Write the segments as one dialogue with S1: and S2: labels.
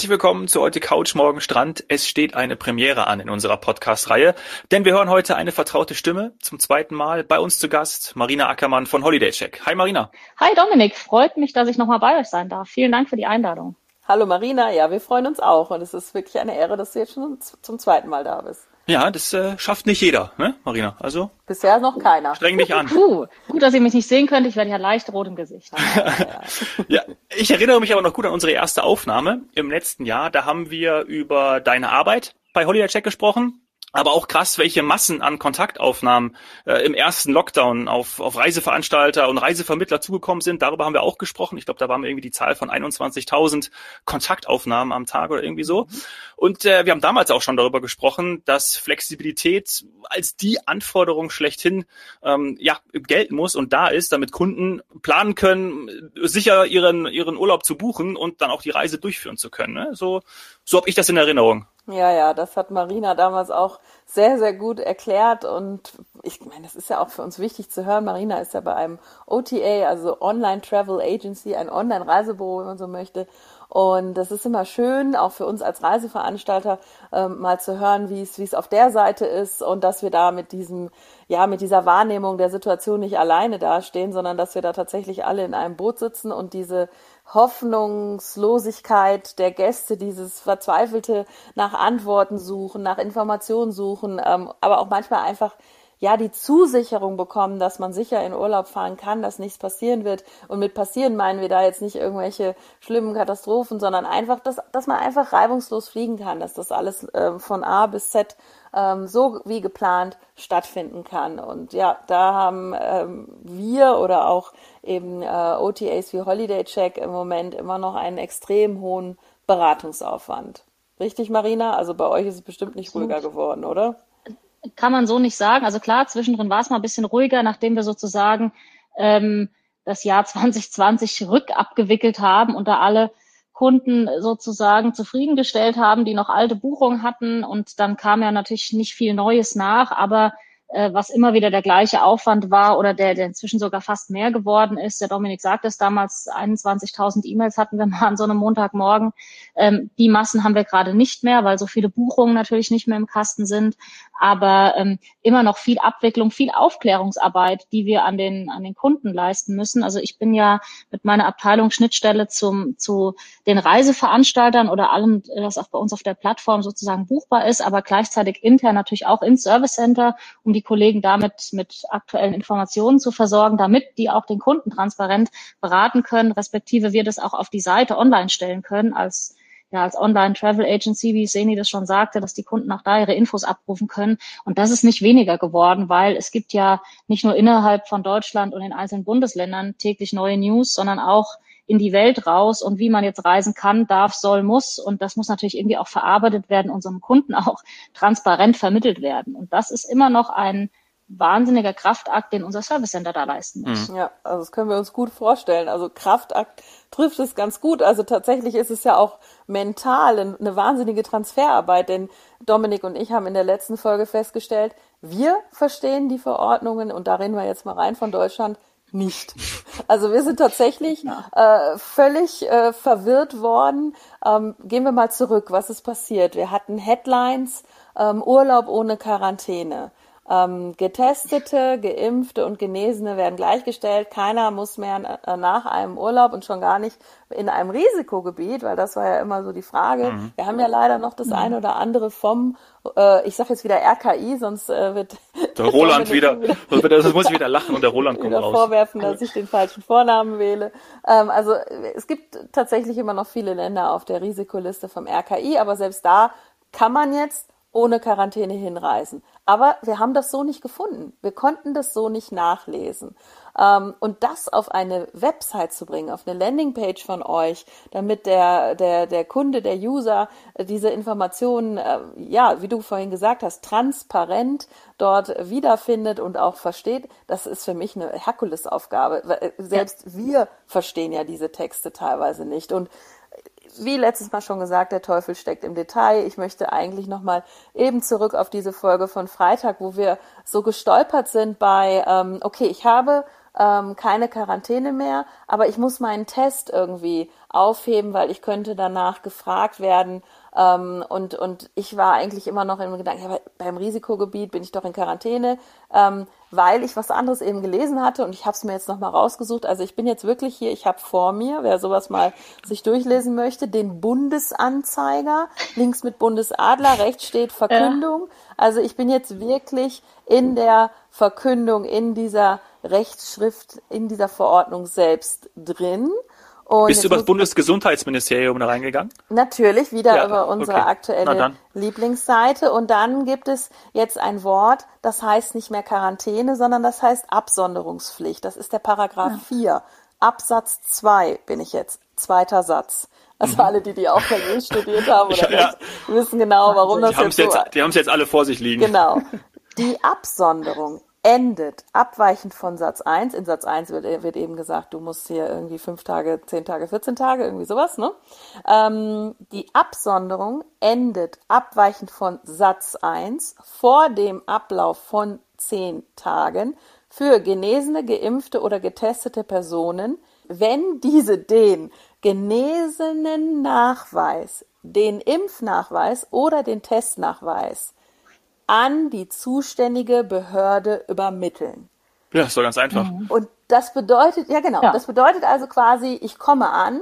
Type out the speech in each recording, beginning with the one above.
S1: Herzlich willkommen zu heute Couch Morgen Strand. Es steht eine Premiere an in unserer Podcast-Reihe, denn wir hören heute eine vertraute Stimme zum zweiten Mal bei uns zu Gast, Marina Ackermann von Holiday Check. Hi Marina.
S2: Hi Dominik, freut mich, dass ich nochmal bei euch sein darf. Vielen Dank für die Einladung.
S3: Hallo Marina, ja, wir freuen uns auch und es ist wirklich eine Ehre, dass du jetzt schon zum zweiten Mal da bist.
S1: Ja, das äh, schafft nicht jeder, ne, Marina? Also
S3: bisher noch keiner.
S1: Streng dich an.
S2: Puh, gut, dass ihr mich nicht sehen könnt. Ich werde ja leicht rot im Gesicht.
S1: ja, ich erinnere mich aber noch gut an unsere erste Aufnahme im letzten Jahr. Da haben wir über deine Arbeit bei Holiday Check gesprochen aber auch krass, welche Massen an Kontaktaufnahmen äh, im ersten Lockdown auf, auf Reiseveranstalter und Reisevermittler zugekommen sind. Darüber haben wir auch gesprochen. Ich glaube, da waren wir irgendwie die Zahl von 21.000 Kontaktaufnahmen am Tag oder irgendwie so. Und äh, wir haben damals auch schon darüber gesprochen, dass Flexibilität als die Anforderung schlechthin ähm, ja gelten muss und da ist, damit Kunden planen können, sicher ihren ihren Urlaub zu buchen und dann auch die Reise durchführen zu können. Ne? So so habe ich das in Erinnerung.
S3: Ja, ja, das hat Marina damals auch sehr, sehr gut erklärt und ich meine, das ist ja auch für uns wichtig zu hören. Marina ist ja bei einem OTA, also Online Travel Agency, ein Online-Reisebüro, wenn man so möchte. Und das ist immer schön, auch für uns als Reiseveranstalter, ähm, mal zu hören, wie es, wie es auf der Seite ist und dass wir da mit diesem, ja, mit dieser Wahrnehmung der Situation nicht alleine dastehen, sondern dass wir da tatsächlich alle in einem Boot sitzen und diese Hoffnungslosigkeit der Gäste, dieses verzweifelte nach Antworten suchen, nach Informationen suchen, ähm, aber auch manchmal einfach ja die Zusicherung bekommen, dass man sicher in Urlaub fahren kann, dass nichts passieren wird. Und mit passieren meinen wir da jetzt nicht irgendwelche schlimmen Katastrophen, sondern einfach, dass, dass man einfach reibungslos fliegen kann, dass das alles äh, von A bis Z ähm, so wie geplant stattfinden kann. Und ja, da haben ähm, wir oder auch eben äh, OTAs wie Holiday Check im Moment immer noch einen extrem hohen Beratungsaufwand. Richtig, Marina? Also bei euch ist es bestimmt nicht ruhiger geworden, oder?
S2: Kann man so nicht sagen. Also klar, zwischendrin war es mal ein bisschen ruhiger, nachdem wir sozusagen ähm, das Jahr 2020 rückabgewickelt haben und da alle Kunden sozusagen zufriedengestellt haben, die noch alte Buchungen hatten. Und dann kam ja natürlich nicht viel Neues nach, aber äh, was immer wieder der gleiche Aufwand war oder der, der inzwischen sogar fast mehr geworden ist. Der Dominik sagt es damals, 21.000 E-Mails hatten wir mal an so einem Montagmorgen. Ähm, die Massen haben wir gerade nicht mehr, weil so viele Buchungen natürlich nicht mehr im Kasten sind. Aber ähm, immer noch viel Abwicklung, viel Aufklärungsarbeit, die wir an den, an den Kunden leisten müssen. Also ich bin ja mit meiner Abteilung Schnittstelle zum, zu den Reiseveranstaltern oder allem, das auch bei uns auf der Plattform sozusagen buchbar ist, aber gleichzeitig intern natürlich auch ins Service Center, um die die Kollegen damit mit aktuellen Informationen zu versorgen, damit die auch den Kunden transparent beraten können, respektive wir das auch auf die Seite online stellen können als ja, als Online Travel Agency, wie Seni das schon sagte, dass die Kunden auch da ihre Infos abrufen können. Und das ist nicht weniger geworden, weil es gibt ja nicht nur innerhalb von Deutschland und den einzelnen Bundesländern täglich neue News, sondern auch in die Welt raus und wie man jetzt reisen kann, darf, soll, muss. Und das muss natürlich irgendwie auch verarbeitet werden, unserem Kunden auch transparent vermittelt werden. Und das ist immer noch ein wahnsinniger Kraftakt, den unser Service Center da leisten muss.
S3: Mhm. Ja, also das können wir uns gut vorstellen. Also Kraftakt trifft es ganz gut. Also tatsächlich ist es ja auch mental eine wahnsinnige Transferarbeit, denn Dominik und ich haben in der letzten Folge festgestellt, wir verstehen die Verordnungen und da reden wir jetzt mal rein von Deutschland nicht. Also wir sind tatsächlich äh, völlig äh, verwirrt worden. Ähm, gehen wir mal zurück. Was ist passiert? Wir hatten Headlines, ähm, Urlaub ohne Quarantäne. Ähm, Getestete, Geimpfte und Genesene werden gleichgestellt. Keiner muss mehr äh, nach einem Urlaub und schon gar nicht in einem Risikogebiet, weil das war ja immer so die Frage. Mhm. Wir haben ja leider noch das mhm. eine oder andere vom, äh, ich sage jetzt wieder RKI, sonst äh, wird
S1: der Roland wieder, wieder das muss ich wieder lachen und der Roland kommt raus.
S3: vorwerfen, dass ich den falschen Vornamen wähle. Ähm, also es gibt tatsächlich immer noch viele Länder auf der Risikoliste vom RKI, aber selbst da kann man jetzt ohne Quarantäne hinreisen. Aber wir haben das so nicht gefunden. Wir konnten das so nicht nachlesen. Ähm, und das auf eine Website zu bringen, auf eine Landingpage von euch, damit der, der, der Kunde, der User diese Informationen, äh, ja, wie du vorhin gesagt hast, transparent dort wiederfindet und auch versteht, das ist für mich eine Herkulesaufgabe. Äh, selbst wir verstehen ja diese Texte teilweise nicht. Und wie letztes Mal schon gesagt, der Teufel steckt im Detail. Ich möchte eigentlich nochmal eben zurück auf diese Folge von Freitag, wo wir so gestolpert sind bei, ähm, okay, ich habe ähm, keine Quarantäne mehr, aber ich muss meinen Test irgendwie aufheben, weil ich könnte danach gefragt werden. Ähm, und, und ich war eigentlich immer noch im Gedanken, ja, beim Risikogebiet bin ich doch in Quarantäne, ähm, weil ich was anderes eben gelesen hatte und ich habe es mir jetzt nochmal rausgesucht. Also ich bin jetzt wirklich hier, ich habe vor mir, wer sowas mal sich durchlesen möchte, den Bundesanzeiger, links mit Bundesadler, rechts steht Verkündung. Ja. Also ich bin jetzt wirklich in der Verkündung, in dieser Rechtsschrift, in dieser Verordnung selbst drin.
S1: Und Bist du über das Bundesgesundheitsministerium da reingegangen?
S3: Natürlich, wieder ja, über unsere okay. aktuelle Lieblingsseite. Und dann gibt es jetzt ein Wort, das heißt nicht mehr Quarantäne, sondern das heißt Absonderungspflicht. Das ist der Paragraph ja. 4. Absatz 2 bin ich jetzt. Zweiter Satz. Also mhm. alle, die die auch bei studiert haben oder ja. wissen genau, warum das
S1: jetzt, jetzt so... Die haben es jetzt alle vor sich liegen.
S3: Genau. Die Absonderung endet abweichend von Satz 1. In Satz 1 wird, wird, eben gesagt, du musst hier irgendwie fünf Tage, zehn Tage, 14 Tage, irgendwie sowas. Ne? Ähm, die Absonderung endet abweichend von Satz 1 vor dem Ablauf von zehn Tagen für genesene, geimpfte oder getestete Personen, wenn diese den genesenen Nachweis, den Impfnachweis oder den Testnachweis an die zuständige Behörde übermitteln.
S1: Ja, ist doch ganz einfach.
S3: Mhm. Und das bedeutet, ja genau, ja. das bedeutet also quasi, ich komme an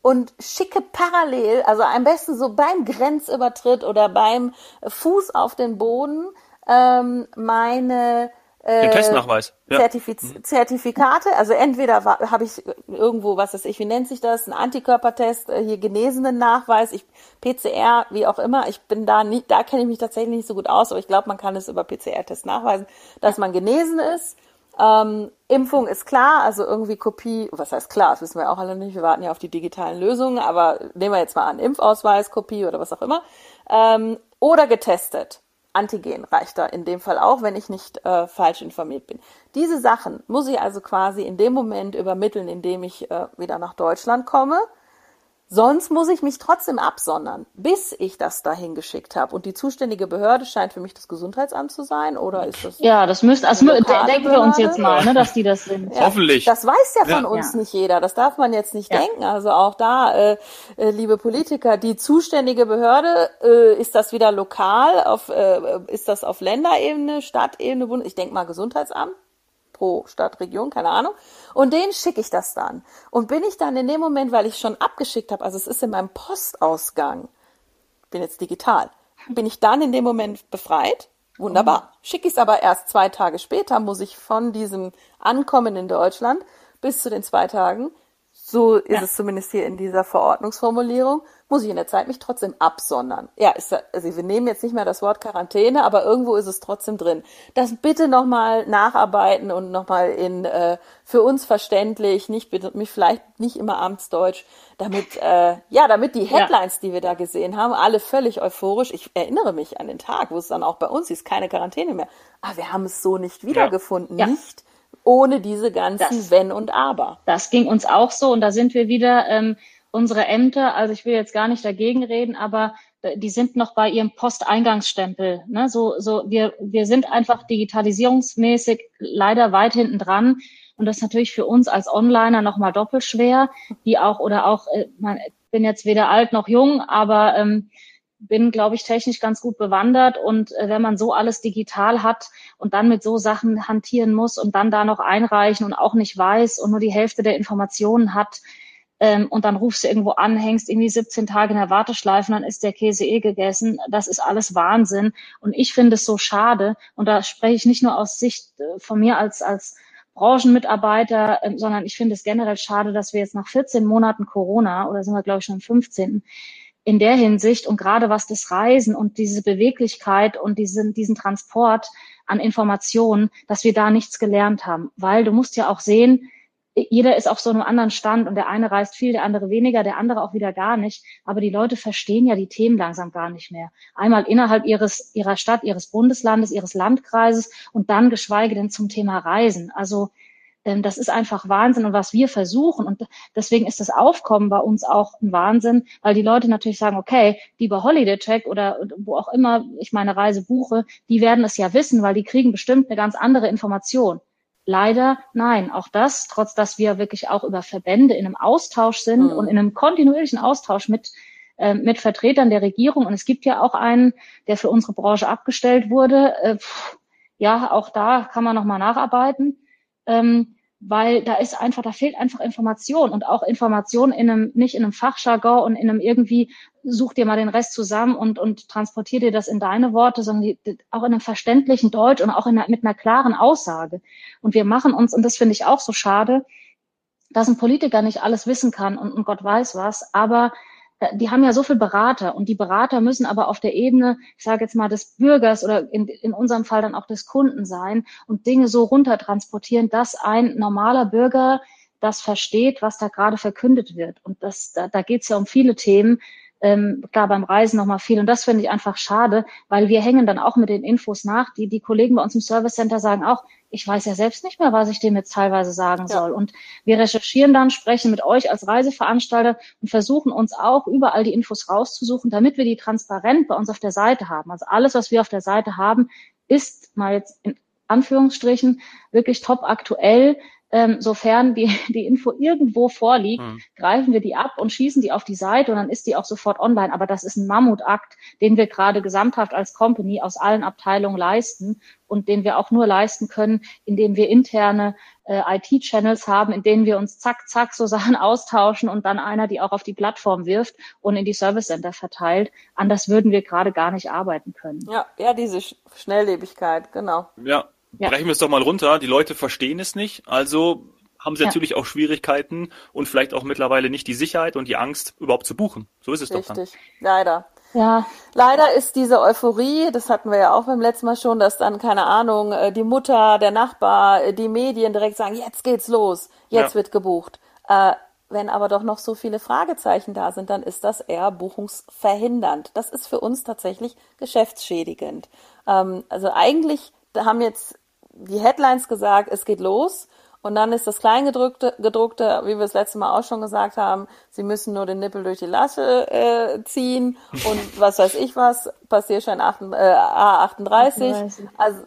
S3: und schicke parallel, also am besten so beim Grenzübertritt oder beim Fuß auf den Boden, ähm, meine
S1: den Testnachweis.
S3: Ja. Zertifiz mhm. Zertifikate, also entweder habe ich irgendwo, was weiß ich, wie nennt sich das, ein Antikörpertest, äh, hier genesenen Nachweis, ich PCR, wie auch immer. Ich bin da nicht, da kenne ich mich tatsächlich nicht so gut aus, aber ich glaube, man kann es über PCR-Test nachweisen, dass man genesen ist. Ähm, Impfung ist klar, also irgendwie Kopie, was heißt klar, das wissen wir auch alle nicht, wir warten ja auf die digitalen Lösungen, aber nehmen wir jetzt mal an, Impfausweis, Kopie oder was auch immer. Ähm, oder getestet. Antigen reicht da in dem Fall auch, wenn ich nicht äh, falsch informiert bin. Diese Sachen muss ich also quasi in dem Moment übermitteln, in dem ich äh, wieder nach Deutschland komme. Sonst muss ich mich trotzdem absondern, bis ich das dahin geschickt habe. Und die zuständige Behörde scheint für mich das Gesundheitsamt zu sein, oder ist das?
S2: Ja, das müsste, also denken wir uns jetzt mal, ne, dass die das sind.
S1: Ja, Hoffentlich.
S3: Das weiß ja von ja. uns ja. nicht jeder. Das darf man jetzt nicht denken. Also auch da, äh, äh, liebe Politiker, die zuständige Behörde, äh, ist das wieder lokal, auf, äh, ist das auf Länderebene, Stadtebene, Bund? Ich denke mal Gesundheitsamt pro Stadt, Region, keine Ahnung. Und den schicke ich das dann. Und bin ich dann in dem Moment, weil ich schon abgeschickt habe, also es ist in meinem Postausgang, bin jetzt digital, bin ich dann in dem Moment befreit? Wunderbar. Schicke ich es aber erst zwei Tage später, muss ich von diesem Ankommen in Deutschland bis zu den zwei Tagen, so ist ja. es zumindest hier in dieser Verordnungsformulierung, muss ich in der Zeit mich trotzdem absondern. Ja, ist, also wir nehmen jetzt nicht mehr das Wort Quarantäne, aber irgendwo ist es trotzdem drin. Das bitte nochmal nacharbeiten und nochmal in äh, für uns verständlich, nicht mich vielleicht nicht immer Amtsdeutsch, damit äh, ja, damit die Headlines, ja. die wir da gesehen haben, alle völlig euphorisch. Ich erinnere mich an den Tag, wo es dann auch bei uns ist, keine Quarantäne mehr. Aber ah, wir haben es so nicht wiedergefunden, ja. nicht ohne diese ganzen das, Wenn und Aber.
S2: Das ging uns auch so und da sind wir wieder ähm, unsere Ämter, also ich will jetzt gar nicht dagegen reden, aber die sind noch bei ihrem Posteingangsstempel. Ne? So, so wir, wir sind einfach digitalisierungsmäßig leider weit hinten dran. Und das ist natürlich für uns als Onliner nochmal doppelt schwer, die auch oder auch, äh, ich bin jetzt weder alt noch jung, aber ähm, bin, glaube ich, technisch ganz gut bewandert. Und äh, wenn man so alles digital hat und dann mit so Sachen hantieren muss und dann da noch einreichen und auch nicht weiß und nur die Hälfte der Informationen hat, ähm, und dann rufst du irgendwo an, hängst irgendwie 17 Tage in der Warteschleife dann ist der Käse eh gegessen. Das ist alles Wahnsinn. Und ich finde es so schade. Und da spreche ich nicht nur aus Sicht äh, von mir als, als Branchenmitarbeiter, äh, sondern ich finde es generell schade, dass wir jetzt nach 14 Monaten Corona, oder sind wir glaube ich schon im 15., in der Hinsicht und gerade was das Reisen und diese Beweglichkeit und diesen, diesen Transport an Informationen, dass wir da nichts gelernt haben. Weil du musst ja auch sehen, jeder ist auf so einem anderen Stand und der eine reist viel, der andere weniger, der andere auch wieder gar nicht. Aber die Leute verstehen ja die Themen langsam gar nicht mehr. Einmal innerhalb ihres, ihrer Stadt, ihres Bundeslandes, ihres Landkreises und dann geschweige denn zum Thema Reisen. Also ähm, das ist einfach Wahnsinn und was wir versuchen. Und deswegen ist das Aufkommen bei uns auch ein Wahnsinn, weil die Leute natürlich sagen, okay, die bei Holiday Check oder wo auch immer ich meine Reise buche, die werden es ja wissen, weil die kriegen bestimmt eine ganz andere Information. Leider nein. Auch das, trotz dass wir wirklich auch über Verbände in einem Austausch sind mhm. und in einem kontinuierlichen Austausch mit äh, mit Vertretern der Regierung. Und es gibt ja auch einen, der für unsere Branche abgestellt wurde. Äh, pff, ja, auch da kann man nochmal nacharbeiten. Ähm, weil da ist einfach, da fehlt einfach Information und auch Information in einem, nicht in einem Fachjargon und in einem irgendwie, such dir mal den Rest zusammen und, und transportier dir das in deine Worte, sondern die, auch in einem verständlichen Deutsch und auch in einer, mit einer klaren Aussage. Und wir machen uns, und das finde ich auch so schade, dass ein Politiker nicht alles wissen kann und, und Gott weiß was, aber die haben ja so viel Berater und die Berater müssen aber auf der Ebene, ich sage jetzt mal, des Bürgers oder in, in unserem Fall dann auch des Kunden sein und Dinge so runtertransportieren, dass ein normaler Bürger das versteht, was da gerade verkündet wird. Und das, da, da geht es ja um viele Themen, ähm, klar beim Reisen nochmal viel. Und das finde ich einfach schade, weil wir hängen dann auch mit den Infos nach. Die, die Kollegen bei uns im Service Center sagen auch, ich weiß ja selbst nicht mehr, was ich dem jetzt teilweise sagen ja. soll. Und wir recherchieren dann, sprechen mit euch als Reiseveranstalter und versuchen uns auch überall die Infos rauszusuchen, damit wir die transparent bei uns auf der Seite haben. Also alles, was wir auf der Seite haben, ist mal jetzt in Anführungsstrichen wirklich top aktuell ähm, sofern die, die Info irgendwo vorliegt, mhm. greifen wir die ab und schießen die auf die Seite und dann ist die auch sofort online. Aber das ist ein Mammutakt, den wir gerade gesamthaft als Company aus allen Abteilungen leisten und den wir auch nur leisten können, indem wir interne äh, IT-Channels haben, in denen wir uns zack, zack so Sachen austauschen und dann einer die auch auf die Plattform wirft und in die Service Center verteilt. Anders würden wir gerade gar nicht arbeiten können.
S3: Ja, ja, diese Schnelllebigkeit, genau.
S1: Ja, ja. brechen wir es doch mal runter. Die Leute verstehen es nicht, also haben sie ja. natürlich auch Schwierigkeiten und vielleicht auch mittlerweile nicht die Sicherheit und die Angst, überhaupt zu buchen. So ist es Richtig. doch dann. Richtig,
S3: leider. Ja. Leider ist diese Euphorie, das hatten wir ja auch beim letzten Mal schon, dass dann, keine Ahnung, äh, die Mutter, der Nachbar, äh, die Medien direkt sagen, jetzt geht's los, jetzt ja. wird gebucht. Äh, wenn aber doch noch so viele Fragezeichen da sind, dann ist das eher buchungsverhindernd. Das ist für uns tatsächlich geschäftsschädigend. Ähm, also eigentlich haben jetzt die Headlines gesagt, es geht los. Und dann ist das Kleingedruckte, gedruckte, wie wir es letzte Mal auch schon gesagt haben, sie müssen nur den Nippel durch die Lasche äh, ziehen und was weiß ich was, Passierschein 8, äh, A38. Also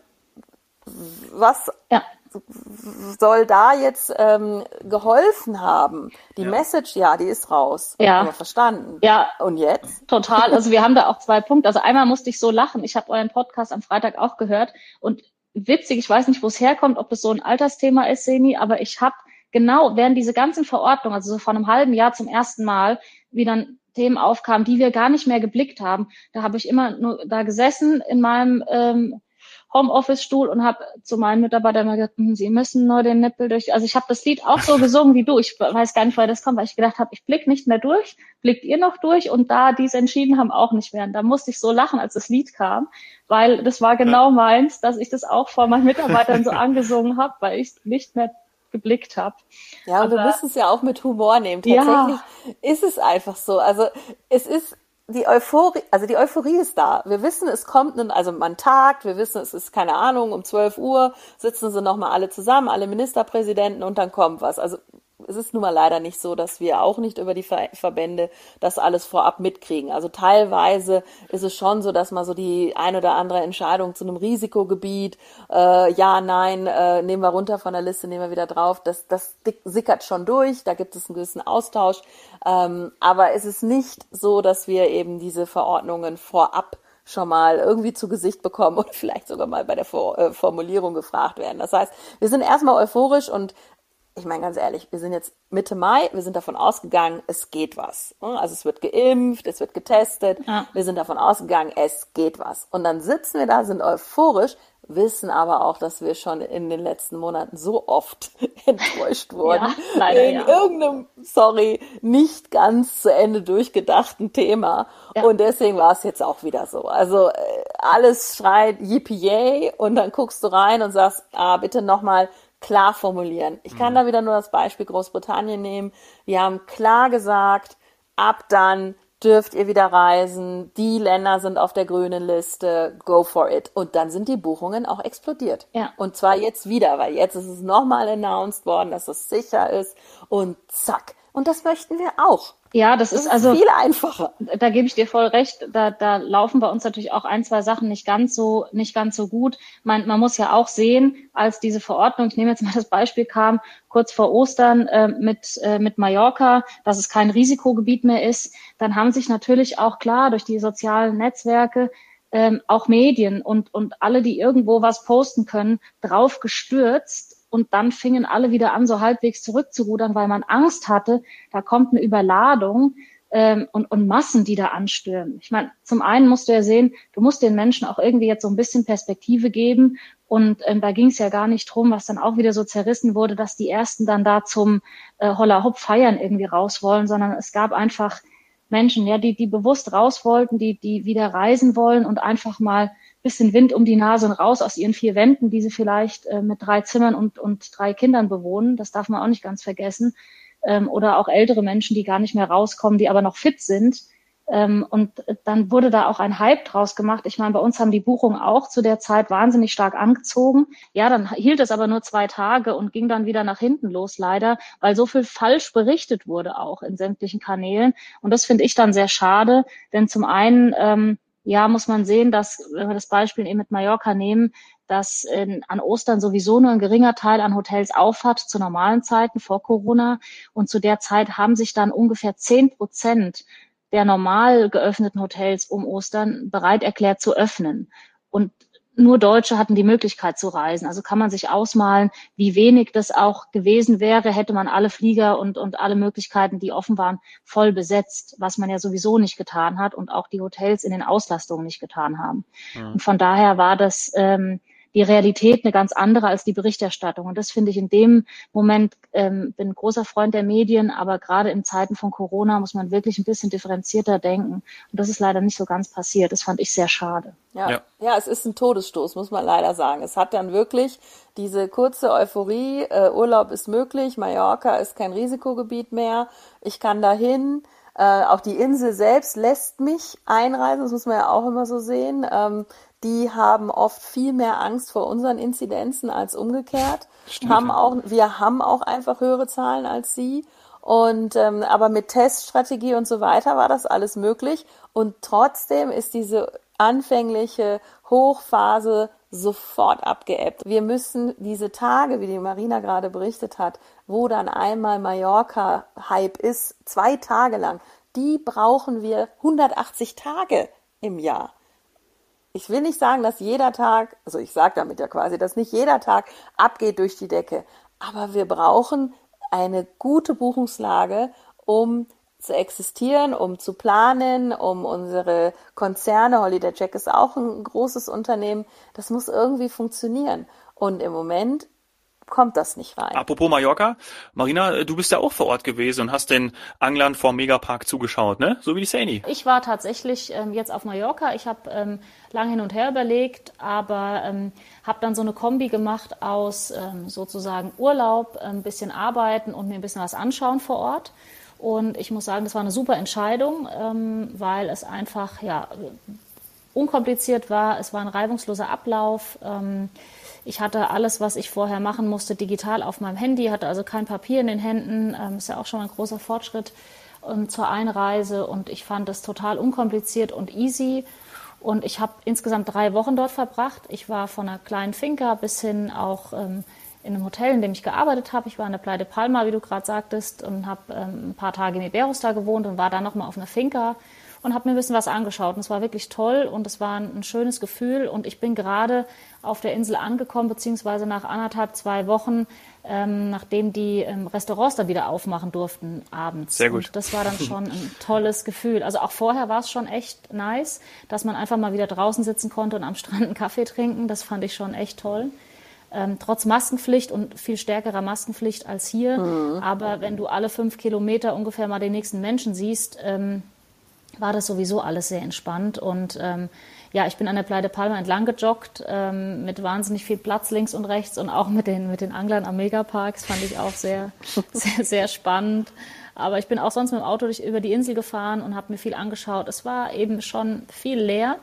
S3: was ja. Soll da jetzt ähm, geholfen haben? Die ja. Message, ja, die ist raus. Ja. Aber verstanden.
S2: Ja. Und jetzt? Total. Also wir haben da auch zwei Punkte. Also einmal musste ich so lachen. Ich habe euren Podcast am Freitag auch gehört und witzig, ich weiß nicht, wo es herkommt, ob das so ein Altersthema ist, Seni, aber ich habe genau während diese ganzen Verordnungen, also so vor einem halben Jahr zum ersten Mal, wie dann Themen aufkamen, die wir gar nicht mehr geblickt haben, da habe ich immer nur da gesessen in meinem ähm, Homeoffice-Stuhl und habe zu meinen Mitarbeitern immer gesagt, hm, sie müssen nur den Nippel durch. Also ich habe das Lied auch so gesungen wie du. Ich weiß gar nicht, woher das kommt, weil ich gedacht habe, ich blick nicht mehr durch. Blickt ihr noch durch? Und da die es entschieden haben, auch nicht mehr. Und da musste ich so lachen, als das Lied kam, weil das war genau meins, dass ich das auch vor meinen Mitarbeitern so angesungen habe, weil ich nicht mehr geblickt habe.
S3: Ja, und Aber, du musst es ja auch mit Humor nehmen. Tatsächlich ja. ist es einfach so. Also es ist die Euphorie, also die Euphorie ist da. Wir wissen, es kommt, ein, also man tagt, wir wissen, es ist keine Ahnung, um 12 Uhr sitzen sie nochmal alle zusammen, alle Ministerpräsidenten und dann kommt was. Also es ist nun mal leider nicht so, dass wir auch nicht über die Verbände das alles vorab mitkriegen. Also teilweise ist es schon so, dass man so die ein oder andere Entscheidung zu einem Risikogebiet, äh, ja, nein, äh, nehmen wir runter von der Liste, nehmen wir wieder drauf, das, das sickert schon durch, da gibt es einen gewissen Austausch. Ähm, aber es ist nicht so, dass wir eben diese Verordnungen vorab schon mal irgendwie zu Gesicht bekommen und vielleicht sogar mal bei der äh, Formulierung gefragt werden. Das heißt, wir sind erstmal euphorisch und ich meine ganz ehrlich, wir sind jetzt Mitte Mai, wir sind davon ausgegangen, es geht was. Also es wird geimpft, es wird getestet, ja. wir sind davon ausgegangen, es geht was. Und dann sitzen wir da, sind euphorisch, wissen aber auch, dass wir schon in den letzten Monaten so oft enttäuscht wurden. Ja, leider, in ja. irgendeinem, sorry, nicht ganz zu Ende durchgedachten Thema. Ja. Und deswegen war es jetzt auch wieder so. Also äh, alles schreit Yippie und dann guckst du rein und sagst, ah, bitte nochmal klar formulieren. Ich kann mhm. da wieder nur das Beispiel Großbritannien nehmen. Wir haben klar gesagt, ab dann dürft ihr wieder reisen, die Länder sind auf der grünen Liste, go for it. Und dann sind die Buchungen auch explodiert. Ja. Und zwar jetzt wieder, weil jetzt ist es nochmal announced worden, dass es sicher ist und zack, Und das möchten wir auch.
S2: Ja, das, das ist, ist also
S3: viel einfacher.
S2: Da gebe ich dir voll recht. Da, da laufen bei uns natürlich auch ein, zwei Sachen nicht ganz so, nicht ganz so gut. Man, man muss ja auch sehen, als diese Verordnung, ich nehme jetzt mal das Beispiel, kam kurz vor Ostern äh, mit, äh, mit Mallorca, dass es kein Risikogebiet mehr ist, dann haben sich natürlich auch klar durch die sozialen Netzwerke ähm, auch Medien und, und alle, die irgendwo was posten können, drauf gestürzt und dann fingen alle wieder an, so halbwegs zurückzurudern, weil man Angst hatte, da kommt eine Überladung ähm, und, und Massen, die da anstürmen. Ich meine, zum einen musst du ja sehen, du musst den Menschen auch irgendwie jetzt so ein bisschen Perspektive geben. Und ähm, da ging es ja gar nicht drum, was dann auch wieder so zerrissen wurde, dass die Ersten dann da zum äh, Holla Hopp feiern irgendwie raus wollen, sondern es gab einfach Menschen, ja, die, die bewusst raus wollten, die, die wieder reisen wollen und einfach mal bisschen Wind um die Nase und raus aus ihren vier Wänden, die sie vielleicht äh, mit drei Zimmern und, und drei Kindern bewohnen. Das darf man auch nicht ganz vergessen. Ähm, oder auch ältere Menschen, die gar nicht mehr rauskommen, die aber noch fit sind. Ähm, und dann wurde da auch ein Hype draus gemacht. Ich meine, bei uns haben die Buchungen auch zu der Zeit wahnsinnig stark angezogen. Ja, dann hielt es aber nur zwei Tage und ging dann wieder nach hinten los, leider, weil so viel falsch berichtet wurde auch in sämtlichen Kanälen. Und das finde ich dann sehr schade, denn zum einen ähm, ja, muss man sehen, dass, wenn wir das Beispiel eben mit Mallorca nehmen, dass in, an Ostern sowieso nur ein geringer Teil an Hotels aufhat zu normalen Zeiten vor Corona. Und zu der Zeit haben sich dann ungefähr zehn Prozent der normal geöffneten Hotels um Ostern bereit erklärt zu öffnen. Und nur Deutsche hatten die Möglichkeit zu reisen. Also kann man sich ausmalen, wie wenig das auch gewesen wäre, hätte man alle Flieger und, und alle Möglichkeiten, die offen waren, voll besetzt, was man ja sowieso nicht getan hat und auch die Hotels in den Auslastungen nicht getan haben. Ja. Und von daher war das ähm, die Realität eine ganz andere als die Berichterstattung. Und das finde ich in dem Moment, ähm, bin großer Freund der Medien, aber gerade in Zeiten von Corona muss man wirklich ein bisschen differenzierter denken. Und das ist leider nicht so ganz passiert. Das fand ich sehr schade.
S3: Ja, ja. ja es ist ein Todesstoß, muss man leider sagen. Es hat dann wirklich diese kurze Euphorie, äh, Urlaub ist möglich, Mallorca ist kein Risikogebiet mehr, ich kann dahin. Äh, auch die Insel selbst lässt mich einreisen, das muss man ja auch immer so sehen. Ähm, die haben oft viel mehr Angst vor unseren Inzidenzen als umgekehrt. Stimmt. Haben auch, wir haben auch einfach höhere Zahlen als sie. Und ähm, aber mit Teststrategie und so weiter war das alles möglich. Und trotzdem ist diese anfängliche Hochphase sofort abgeebbt. Wir müssen diese Tage, wie die Marina gerade berichtet hat, wo dann einmal Mallorca-Hype ist, zwei Tage lang, die brauchen wir 180 Tage im Jahr ich will nicht sagen, dass jeder Tag, also ich sage damit ja quasi, dass nicht jeder Tag abgeht durch die Decke, aber wir brauchen eine gute Buchungslage, um zu existieren, um zu planen, um unsere Konzerne, Holiday Check ist auch ein großes Unternehmen, das muss irgendwie funktionieren. Und im Moment kommt das nicht rein.
S1: Apropos Mallorca, Marina, du bist ja auch vor Ort gewesen und hast den Anglern vor Megapark zugeschaut, ne? So wie die Sani.
S2: Ich war tatsächlich ähm, jetzt auf Mallorca. Ich habe ähm, lange hin und her überlegt, aber ähm, habe dann so eine Kombi gemacht aus ähm, sozusagen Urlaub, ein bisschen arbeiten und mir ein bisschen was anschauen vor Ort. Und ich muss sagen, das war eine super Entscheidung, ähm, weil es einfach ja unkompliziert war. Es war ein reibungsloser Ablauf. Ähm, ich hatte alles, was ich vorher machen musste, digital auf meinem Handy, hatte also kein Papier in den Händen. Ähm, ist ja auch schon ein großer Fortschritt ähm, zur Einreise und ich fand es total unkompliziert und easy. Und ich habe insgesamt drei Wochen dort verbracht. Ich war von einer kleinen Finca bis hin auch ähm, in einem Hotel, in dem ich gearbeitet habe. Ich war in der de Palma, wie du gerade sagtest, und habe ähm, ein paar Tage in Iberos da gewohnt und war dann nochmal auf einer Finca und habe mir ein bisschen was angeschaut. Und es war wirklich toll und es war ein, ein schönes Gefühl. Und ich bin gerade auf der Insel angekommen, beziehungsweise nach anderthalb, zwei Wochen, ähm, nachdem die ähm, Restaurants dann wieder aufmachen durften abends.
S1: Sehr gut.
S2: Und das war dann schon ein tolles Gefühl. Also auch vorher war es schon echt nice, dass man einfach mal wieder draußen sitzen konnte und am Strand einen Kaffee trinken. Das fand ich schon echt toll. Ähm, trotz Maskenpflicht und viel stärkerer Maskenpflicht als hier. Mhm. Aber wenn du alle fünf Kilometer ungefähr mal den nächsten Menschen siehst, ähm, war das sowieso alles sehr entspannt. Und ähm, ja, ich bin an der Playa de Palma entlang gejoggt, ähm, mit wahnsinnig viel Platz links und rechts und auch mit den, mit den Anglern am Megapark. Das fand ich auch sehr, sehr, sehr spannend. Aber ich bin auch sonst mit dem Auto durch, über die Insel gefahren und habe mir viel angeschaut. Es war eben schon viel leer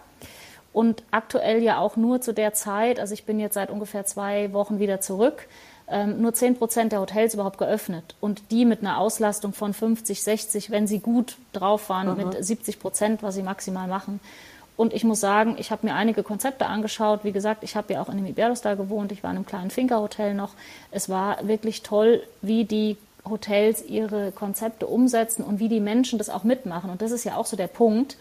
S2: und aktuell ja auch nur zu der Zeit, also ich bin jetzt seit ungefähr zwei Wochen wieder zurück, ähm, nur 10 Prozent der Hotels überhaupt geöffnet und die mit einer Auslastung von 50, 60, wenn sie gut drauf waren, mhm. mit 70 Prozent, was sie maximal machen. Und ich muss sagen, ich habe mir einige Konzepte angeschaut. Wie gesagt, ich habe ja auch in dem Iberostar gewohnt. Ich war in einem kleinen Finca-Hotel noch. Es war wirklich toll, wie die Hotels ihre Konzepte umsetzen und wie die Menschen das auch mitmachen. Und das ist ja auch so der Punkt.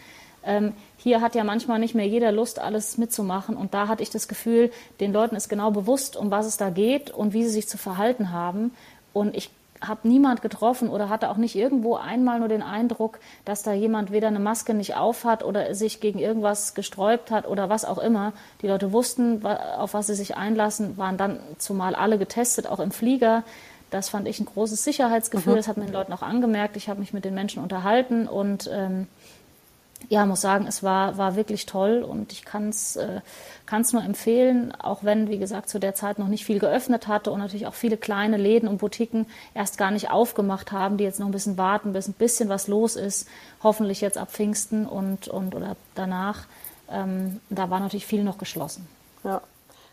S2: Ähm, hier hat ja manchmal nicht mehr jeder Lust, alles mitzumachen. Und da hatte ich das Gefühl, den Leuten ist genau bewusst, um was es da geht und wie sie sich zu verhalten haben. Und ich habe niemand getroffen oder hatte auch nicht irgendwo einmal nur den Eindruck, dass da jemand weder eine Maske nicht aufhat oder sich gegen irgendwas gesträubt hat oder was auch immer. Die Leute wussten, auf was sie sich einlassen, waren dann zumal alle getestet, auch im Flieger. Das fand ich ein großes Sicherheitsgefühl. Mhm. Das hat mir den Leuten auch angemerkt. Ich habe mich mit den Menschen unterhalten und ähm, ja, muss sagen, es war, war wirklich toll und ich kann es äh, nur empfehlen, auch wenn, wie gesagt, zu der Zeit noch nicht viel geöffnet hatte und natürlich auch viele kleine Läden und Boutiquen erst gar nicht aufgemacht haben, die jetzt noch ein bisschen warten, bis ein bisschen was los ist, hoffentlich jetzt ab Pfingsten und, und oder danach. Ähm, da war natürlich viel noch geschlossen.
S3: Ja.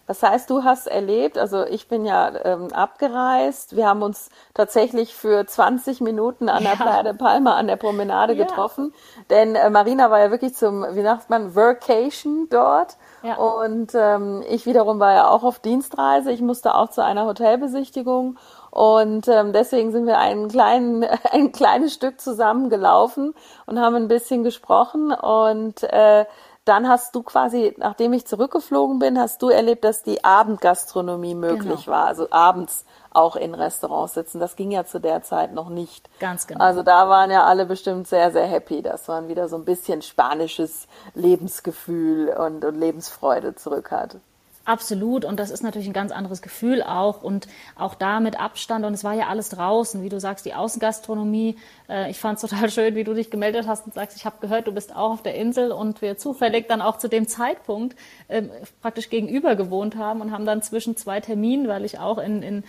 S3: Das heißt, du hast erlebt, also ich bin ja ähm, abgereist, wir haben uns tatsächlich für 20 Minuten an der ja. Playa de Palma an der Promenade ja. getroffen, denn äh, Marina war ja wirklich zum, wie sagt man, Vacation dort ja. und ähm, ich wiederum war ja auch auf Dienstreise, ich musste auch zu einer Hotelbesichtigung und ähm, deswegen sind wir einen kleinen, ein kleines Stück zusammen gelaufen und haben ein bisschen gesprochen und äh, dann hast du quasi, nachdem ich zurückgeflogen bin, hast du erlebt, dass die Abendgastronomie möglich genau. war. Also abends auch in Restaurants sitzen. Das ging ja zu der Zeit noch nicht.
S2: Ganz genau.
S3: Also da waren ja alle bestimmt sehr, sehr happy, dass man wieder so ein bisschen spanisches Lebensgefühl und, und Lebensfreude zurück hat.
S2: Absolut. Und das ist natürlich ein ganz anderes Gefühl auch. Und auch da mit Abstand. Und es war ja alles draußen. Wie du sagst, die Außengastronomie. Äh, ich fand es total schön, wie du dich gemeldet hast und sagst, ich habe gehört, du bist auch auf der Insel. Und wir zufällig dann auch zu dem Zeitpunkt äh, praktisch gegenüber gewohnt haben und haben dann zwischen zwei Terminen, weil ich auch in, in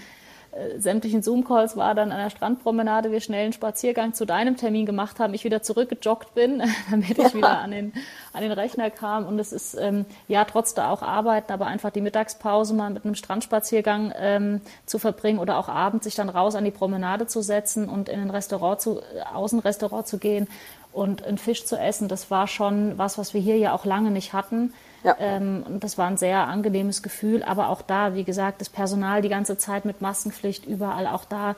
S2: sämtlichen Zoom-Calls war dann an der Strandpromenade, wir schnell einen Spaziergang zu deinem Termin gemacht haben, ich wieder zurückgejoggt bin, damit ich wieder an den, an den Rechner kam. Und es ist ähm, ja trotz da auch Arbeiten, aber einfach die Mittagspause mal mit einem Strandspaziergang ähm, zu verbringen oder auch abends sich dann raus an die Promenade zu setzen und in ein Restaurant zu, äh, Außenrestaurant zu gehen und einen Fisch zu essen. Das war schon was, was wir hier ja auch lange nicht hatten. Ja. Ähm, und das war ein sehr angenehmes Gefühl. Aber auch da, wie gesagt, das Personal die ganze Zeit mit Maskenpflicht, überall auch da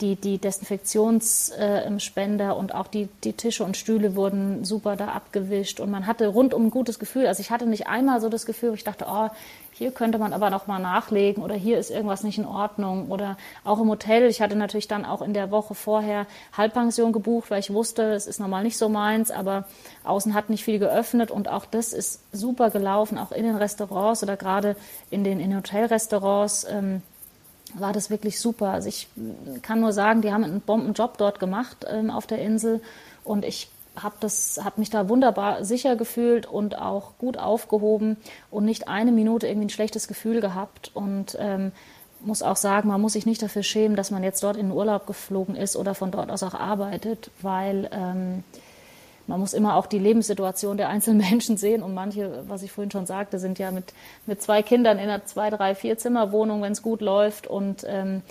S2: die, die Desinfektionsspender äh, und auch die, die Tische und Stühle wurden super da abgewischt und man hatte rundum ein gutes Gefühl. Also ich hatte nicht einmal so das Gefühl, wo ich dachte, oh, hier könnte man aber noch mal nachlegen oder hier ist irgendwas nicht in Ordnung oder auch im Hotel. Ich hatte natürlich dann auch in der Woche vorher Halbpension gebucht, weil ich wusste, es ist normal nicht so meins, aber außen hat nicht viel geöffnet und auch das ist super gelaufen, auch in den Restaurants oder gerade in den, in Hotelrestaurants. Ähm, war das wirklich super. Also ich kann nur sagen, die haben einen Bombenjob dort gemacht ähm, auf der Insel und ich habe habe mich da wunderbar sicher gefühlt und auch gut aufgehoben und nicht eine Minute irgendwie ein schlechtes Gefühl gehabt und ähm, muss auch sagen, man muss sich nicht dafür schämen, dass man jetzt dort in den Urlaub geflogen ist oder von dort aus auch arbeitet, weil ähm, man muss immer auch die Lebenssituation der einzelnen Menschen sehen. Und manche, was ich vorhin schon sagte, sind ja mit, mit zwei Kindern in einer zwei, drei, vier Zimmerwohnung, wenn es gut läuft. Und ähm,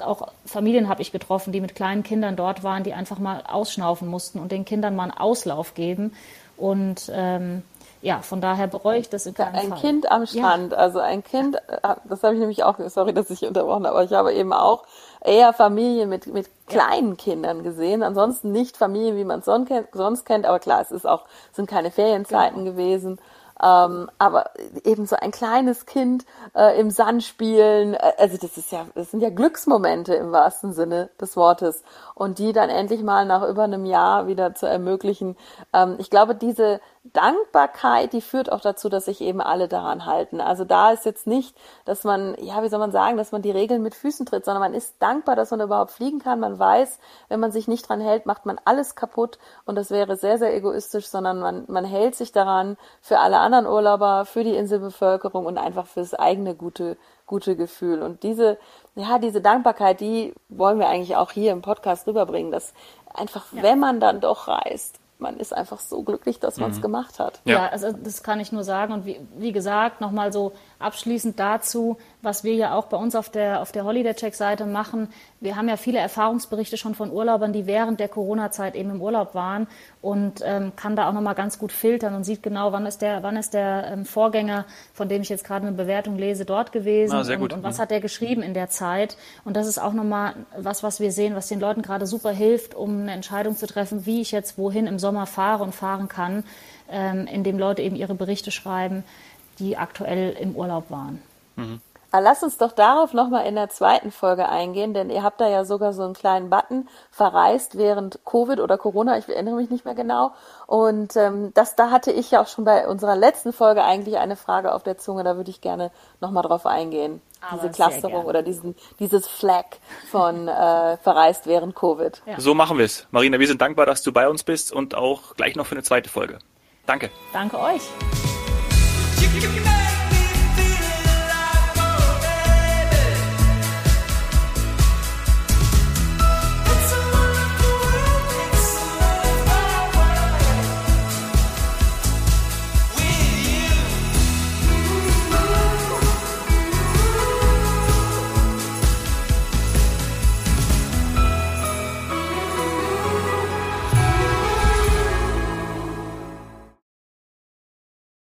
S2: auch Familien habe ich getroffen, die mit kleinen Kindern dort waren, die einfach mal ausschnaufen mussten und den Kindern mal einen Auslauf geben. Und ähm, ja, von daher bereue ich das in keinem
S3: Ein
S2: Fall.
S3: Kind am Strand, ja. also ein Kind, äh, das habe ich nämlich auch, sorry, dass ich unterbrochen habe, aber ich habe eben auch eher Familien mit, mit kleinen ja. Kindern gesehen, ansonsten nicht Familien, wie man es sonst kennt, aber klar, es ist auch, sind keine Ferienzeiten genau. gewesen. Ähm, aber eben so ein kleines Kind äh, im Sand spielen, äh, also das ist ja, das sind ja Glücksmomente im wahrsten Sinne des Wortes. Und die dann endlich mal nach über einem Jahr wieder zu ermöglichen. Ähm, ich glaube, diese Dankbarkeit, die führt auch dazu, dass sich eben alle daran halten. Also da ist jetzt nicht, dass man, ja, wie soll man sagen, dass man die Regeln mit Füßen tritt, sondern man ist dankbar, dass man überhaupt fliegen kann. Man weiß, wenn man sich nicht dran hält, macht man alles kaputt und das wäre sehr, sehr egoistisch, sondern man, man hält sich daran für alle anderen Urlauber, für die Inselbevölkerung und einfach fürs eigene gute, gute Gefühl. Und diese, ja, diese Dankbarkeit, die wollen wir eigentlich auch hier im Podcast rüberbringen, dass einfach, ja. wenn man dann doch reist, man ist einfach so glücklich, dass man es mhm. gemacht hat.
S2: Ja. ja. also das kann ich nur sagen. Und wie, wie gesagt, nochmal so abschließend dazu, was wir ja auch bei uns auf der, auf der Holiday Check Seite machen. Wir haben ja viele Erfahrungsberichte schon von Urlaubern, die während der Corona-Zeit eben im Urlaub waren und ähm, kann da auch nochmal ganz gut filtern und sieht genau, wann ist der, wann ist der ähm, Vorgänger, von dem ich jetzt gerade eine Bewertung lese, dort gewesen
S1: ah,
S2: und, und, was mhm. hat der geschrieben in der Zeit. Und das ist auch nochmal was, was wir sehen, was den Leuten gerade super hilft, um eine Entscheidung zu treffen, wie ich jetzt wohin im Sommer fahre und fahren kann, ähm, indem Leute eben ihre Berichte schreiben die aktuell im Urlaub waren.
S3: Mhm. lass uns doch darauf nochmal in der zweiten Folge eingehen, denn ihr habt da ja sogar so einen kleinen Button verreist während Covid oder Corona, ich erinnere mich nicht mehr genau. Und ähm, das, da hatte ich ja auch schon bei unserer letzten Folge eigentlich eine Frage auf der Zunge, da würde ich gerne nochmal drauf eingehen. Aber diese Clusterung oder diesen, dieses Flag von äh, verreist während Covid.
S1: Ja. So machen wir es. Marina, wir sind dankbar, dass du bei uns bist und auch gleich noch für eine zweite Folge. Danke.
S2: Danke euch.
S4: 지키기만